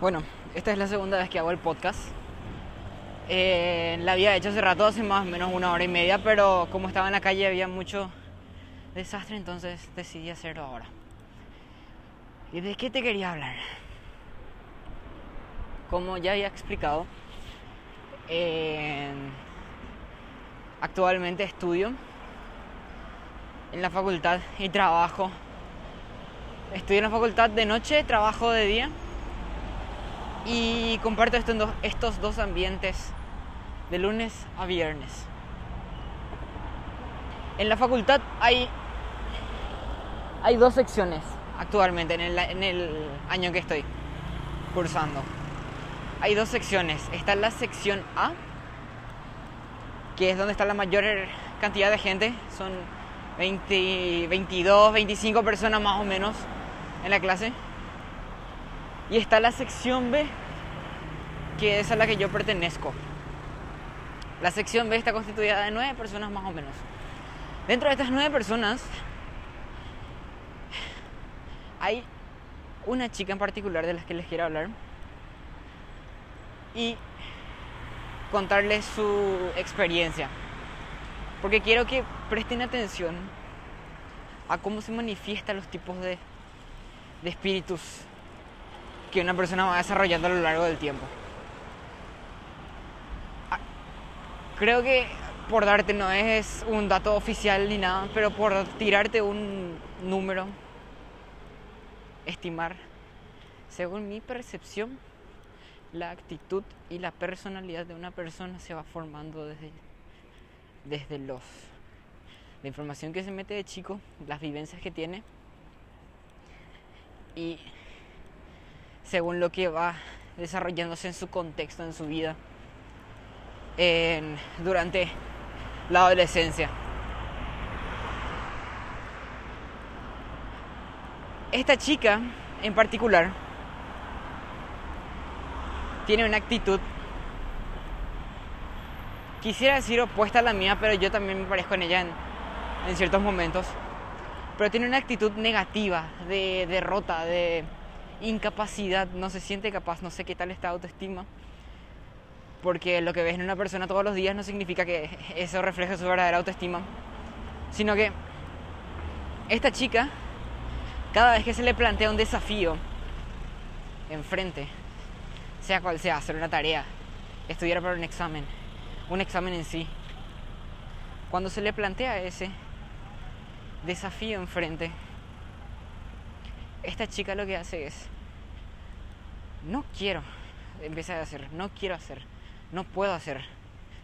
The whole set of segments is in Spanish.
Bueno, esta es la segunda vez que hago el podcast. Eh, la había hecho hace rato, hace más o menos una hora y media, pero como estaba en la calle había mucho desastre, entonces decidí hacerlo ahora. ¿Y de qué te quería hablar? Como ya había explicado, actualmente estudio en la facultad y trabajo. Estudio en la facultad de noche, trabajo de día y comparto estos dos ambientes de lunes a viernes. En la facultad hay, hay dos secciones actualmente en el, en el año que estoy cursando. Hay dos secciones. Está la sección A, que es donde está la mayor cantidad de gente. Son 20, 22, 25 personas más o menos en la clase. Y está la sección B, que es a la que yo pertenezco. La sección B está constituida de nueve personas más o menos. Dentro de estas nueve personas hay una chica en particular de las que les quiero hablar y contarles su experiencia. Porque quiero que presten atención a cómo se manifiestan los tipos de, de espíritus que una persona va desarrollando a lo largo del tiempo. Ah, creo que por darte no es un dato oficial ni nada, pero por tirarte un número, estimar, según mi percepción, la actitud y la personalidad de una persona se va formando desde, desde los la información que se mete de chico, las vivencias que tiene y según lo que va desarrollándose en su contexto, en su vida, durante la adolescencia. Esta chica en particular tiene una actitud, quisiera decir opuesta a la mía, pero yo también me parezco en ella en, en ciertos momentos, pero tiene una actitud negativa, de derrota, de incapacidad, no se siente capaz, no sé qué tal está autoestima, porque lo que ves en una persona todos los días no significa que eso refleje su verdadera autoestima, sino que esta chica, cada vez que se le plantea un desafío enfrente, sea cual sea, hacer una tarea, estudiar para un examen, un examen en sí, cuando se le plantea ese desafío enfrente, esta chica lo que hace es, no quiero empezar a hacer, no quiero hacer, no puedo hacer,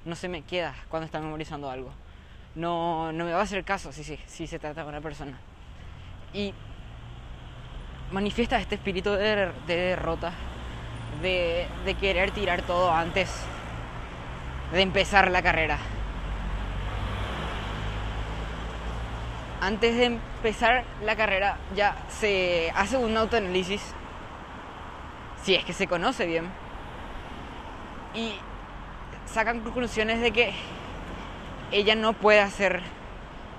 no se me queda cuando está memorizando algo, no, no me va a hacer caso si, si, si se trata de una persona. Y manifiesta este espíritu de, de derrota, de, de querer tirar todo antes de empezar la carrera. Antes de empezar la carrera ya se hace un autoanálisis, si es que se conoce bien, y sacan conclusiones de que ella no puede hacer,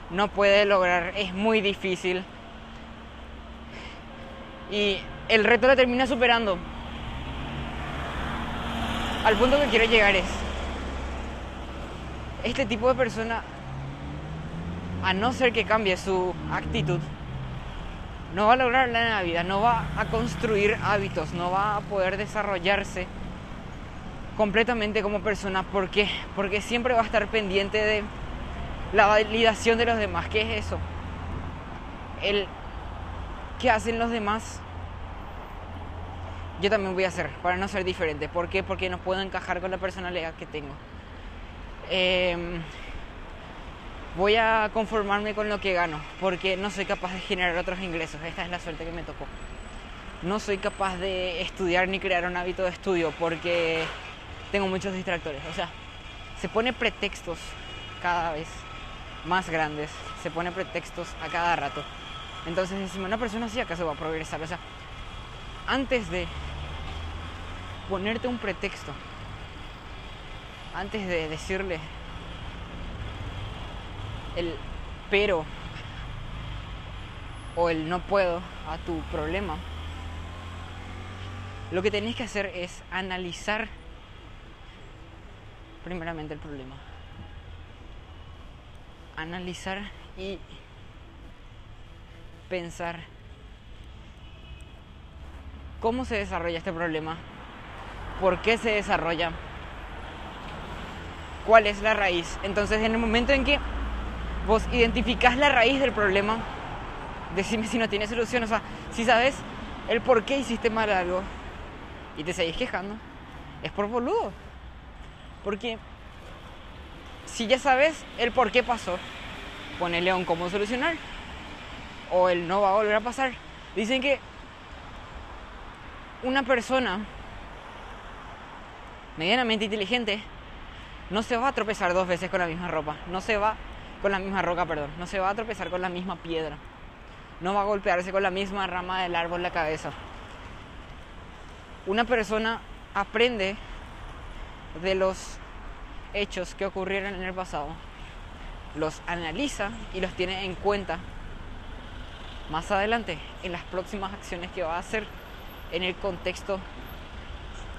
no puede lograr, es muy difícil. Y el reto la termina superando. Al punto que quiero llegar es, este tipo de persona a no ser que cambie su actitud, no va a lograr la vida, no va a construir hábitos, no va a poder desarrollarse completamente como persona. ¿Por qué? Porque siempre va a estar pendiente de la validación de los demás. ¿Qué es eso? El qué hacen los demás. Yo también voy a hacer para no ser diferente. ¿Por qué? Porque no puedo encajar con la personalidad que tengo. Eh, voy a conformarme con lo que gano, porque no soy capaz de generar otros ingresos. Esta es la suerte que me tocó. No soy capaz de estudiar ni crear un hábito de estudio porque tengo muchos distractores. O sea, se pone pretextos cada vez más grandes, se pone pretextos a cada rato. Entonces, decimos, una persona así acaso va a progresar. O sea, antes de ponerte un pretexto, antes de decirle el pero o el no puedo a tu problema, lo que tenés que hacer es analizar primeramente el problema. Analizar y pensar cómo se desarrolla este problema, por qué se desarrolla, cuál es la raíz. Entonces, en el momento en que vos identificás la raíz del problema, decime si no tiene solución. O sea, si sabes el por qué hiciste mal algo y te seguís quejando, es por boludo. Porque si ya sabes el por qué pasó, ponele un cómo solucionar. O el no va a volver a pasar. Dicen que una persona medianamente inteligente no se va a tropezar dos veces con la misma ropa, no se va con la misma roca, perdón, no se va a tropezar con la misma piedra, no va a golpearse con la misma rama del árbol la cabeza. Una persona aprende de los hechos que ocurrieron en el pasado, los analiza y los tiene en cuenta más adelante en las próximas acciones que va a hacer en el contexto,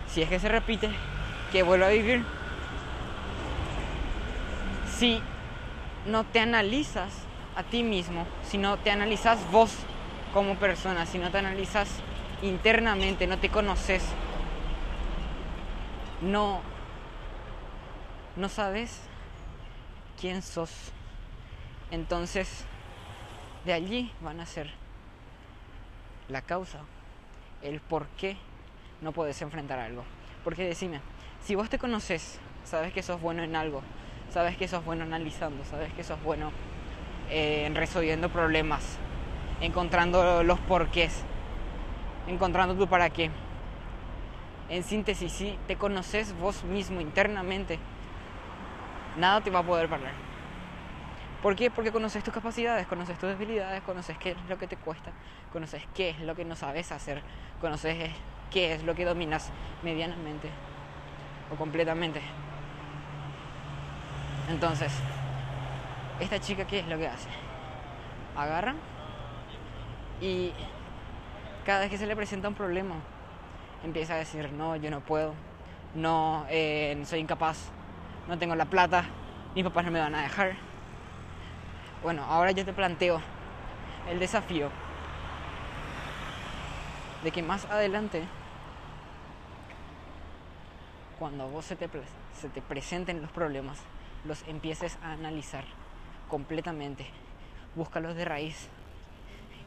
si es que se repite, que vuelva a vivir. Si no te analizas a ti mismo, si no te analizas vos como persona, si no te analizas internamente, no te conoces, no, no sabes quién sos. Entonces, de allí van a ser la causa el por qué no puedes enfrentar algo. Porque decime, si vos te conoces, sabes que sos bueno en algo, sabes que sos bueno analizando, sabes que sos bueno eh, en resolviendo problemas, encontrando los porqués, encontrando tu para qué. En síntesis, si te conoces vos mismo internamente, nada te va a poder parar. ¿Por qué? Porque conoces tus capacidades, conoces tus debilidades, conoces qué es lo que te cuesta, conoces qué es lo que no sabes hacer, conoces qué es lo que dominas medianamente o completamente. Entonces, esta chica, ¿qué es lo que hace? Agarra y cada vez que se le presenta un problema, empieza a decir, no, yo no puedo, no, eh, soy incapaz, no tengo la plata, mis papás no me van a dejar bueno, ahora yo te planteo el desafío de que más adelante, cuando vos se te, se te presenten los problemas, los empieces a analizar completamente, búscalos de raíz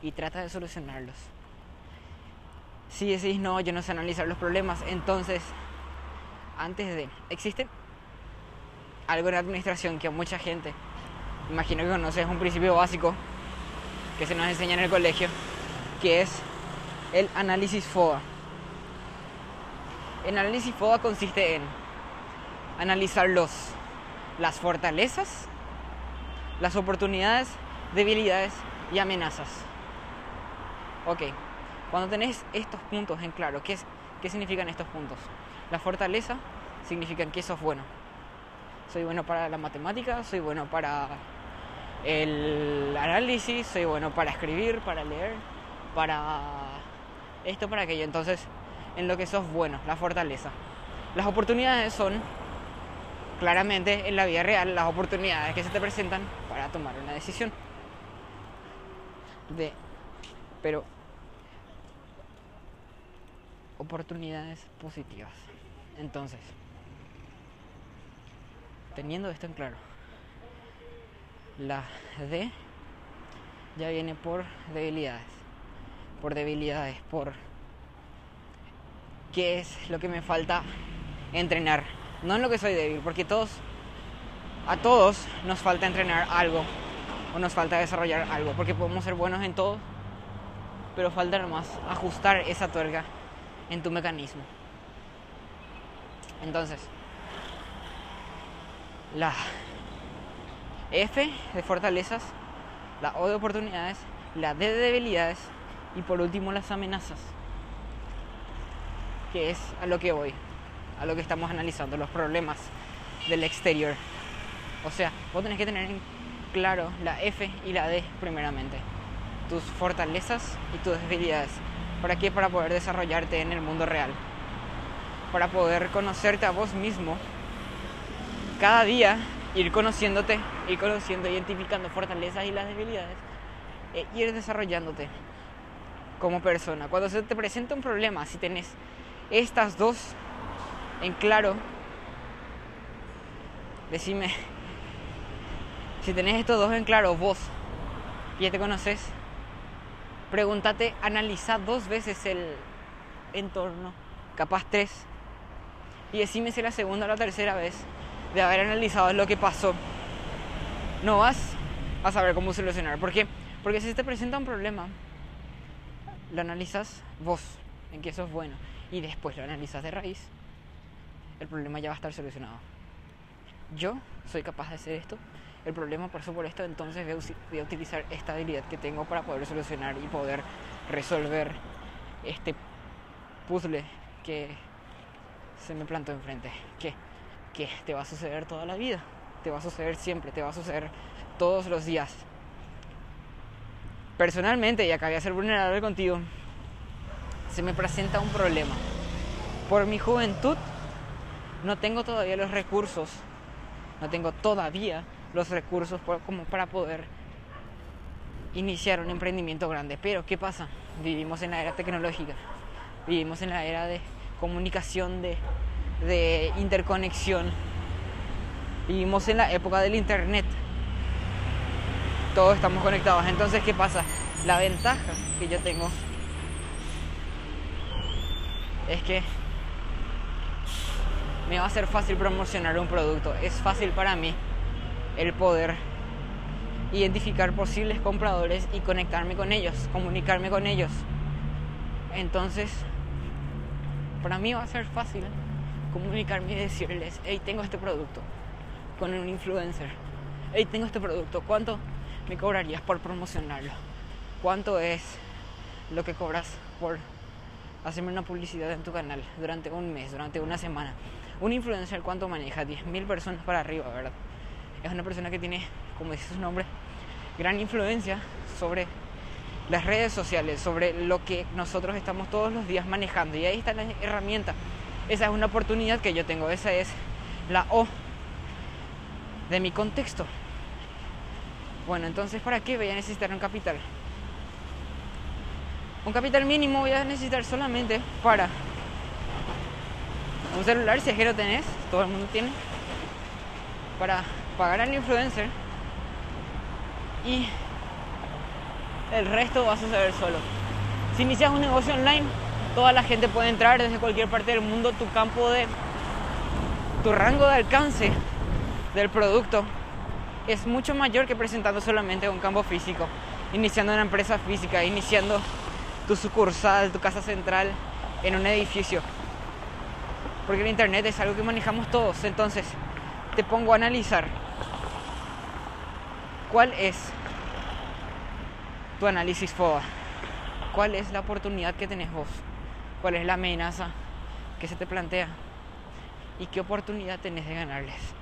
y trata de solucionarlos. Si decís, no, yo no sé analizar los problemas, entonces, antes de, existe algo en administración que mucha gente imagino que conoces un principio básico que se nos enseña en el colegio, que es el análisis FODA. El análisis FODA consiste en analizar los, las fortalezas, las oportunidades, debilidades y amenazas. Ok, cuando tenés estos puntos en claro, ¿qué, ¿qué significan estos puntos? La fortaleza significa que sos bueno. Soy bueno para la matemática, soy bueno para el análisis, soy bueno para escribir, para leer, para esto, para aquello. Entonces, en lo que sos bueno, la fortaleza. Las oportunidades son, claramente, en la vida real, las oportunidades que se te presentan para tomar una decisión. De, pero, oportunidades positivas. Entonces, teniendo esto en claro, la D ya viene por debilidades. Por debilidades, por qué es lo que me falta entrenar. No en lo que soy débil, porque todos, a todos nos falta entrenar algo o nos falta desarrollar algo, porque podemos ser buenos en todo, pero falta nomás ajustar esa tuerca en tu mecanismo. Entonces, la F de fortalezas, la O de oportunidades, la D de debilidades y por último las amenazas, que es a lo que voy, a lo que estamos analizando, los problemas del exterior. O sea, vos tenés que tener en claro la F y la D primeramente, tus fortalezas y tus debilidades. ¿Para qué? Para poder desarrollarte en el mundo real. Para poder conocerte a vos mismo. Cada día ir conociéndote, ir conociendo, identificando fortalezas y las debilidades. E ir desarrollándote como persona. Cuando se te presenta un problema, si tenés estas dos en claro, decime, si tenés estos dos en claro, vos, ya te conoces, pregúntate, analiza dos veces el entorno, capaz tres, y decime si la segunda o la tercera vez de haber analizado lo que pasó, no vas a saber cómo solucionar. ¿Por qué? Porque si te presenta un problema, lo analizas vos, en que eso es bueno, y después lo analizas de raíz, el problema ya va a estar solucionado. Yo soy capaz de hacer esto, el problema pasó por esto, entonces voy a utilizar esta habilidad que tengo para poder solucionar y poder resolver este puzzle que se me plantó enfrente. Que, que te va a suceder toda la vida, te va a suceder siempre, te va a suceder todos los días. Personalmente, y acá voy a ser vulnerable contigo, se me presenta un problema. Por mi juventud no tengo todavía los recursos, no tengo todavía los recursos como para poder iniciar un emprendimiento grande. Pero ¿qué pasa? Vivimos en la era tecnológica, vivimos en la era de comunicación, de, de interconexión, vivimos en la época del Internet. Todos estamos conectados. Entonces, ¿qué pasa? La ventaja que yo tengo es que me va a ser fácil promocionar un producto. Es fácil para mí el poder identificar posibles compradores y conectarme con ellos, comunicarme con ellos. Entonces, para mí va a ser fácil comunicarme y decirles, hey, tengo este producto con un influencer. Hey, tengo este producto, ¿cuánto me cobrarías por promocionarlo? ¿Cuánto es lo que cobras por hacerme una publicidad en tu canal durante un mes, durante una semana? Un influencer, ¿cuánto maneja? 10.000 personas para arriba, ¿verdad? es una persona que tiene, como dice su nombre, gran influencia sobre las redes sociales, sobre lo que nosotros estamos todos los días manejando. Y ahí está la herramienta. Esa es una oportunidad que yo tengo. Esa es la O de mi contexto. Bueno, entonces, ¿para qué voy a necesitar un capital? Un capital mínimo voy a necesitar solamente para un celular, si es tenés, todo el mundo tiene, para pagar al influencer y el resto va a suceder solo. Si inicias un negocio online, toda la gente puede entrar desde cualquier parte del mundo, tu campo de tu rango de alcance del producto es mucho mayor que presentando solamente un campo físico, iniciando una empresa física, iniciando tu sucursal, tu casa central en un edificio. Porque el internet es algo que manejamos todos, entonces te pongo a analizar. Cuál es tu análisis FOA, cuál es la oportunidad que tenés vos, cuál es la amenaza que se te plantea y qué oportunidad tenés de ganarles.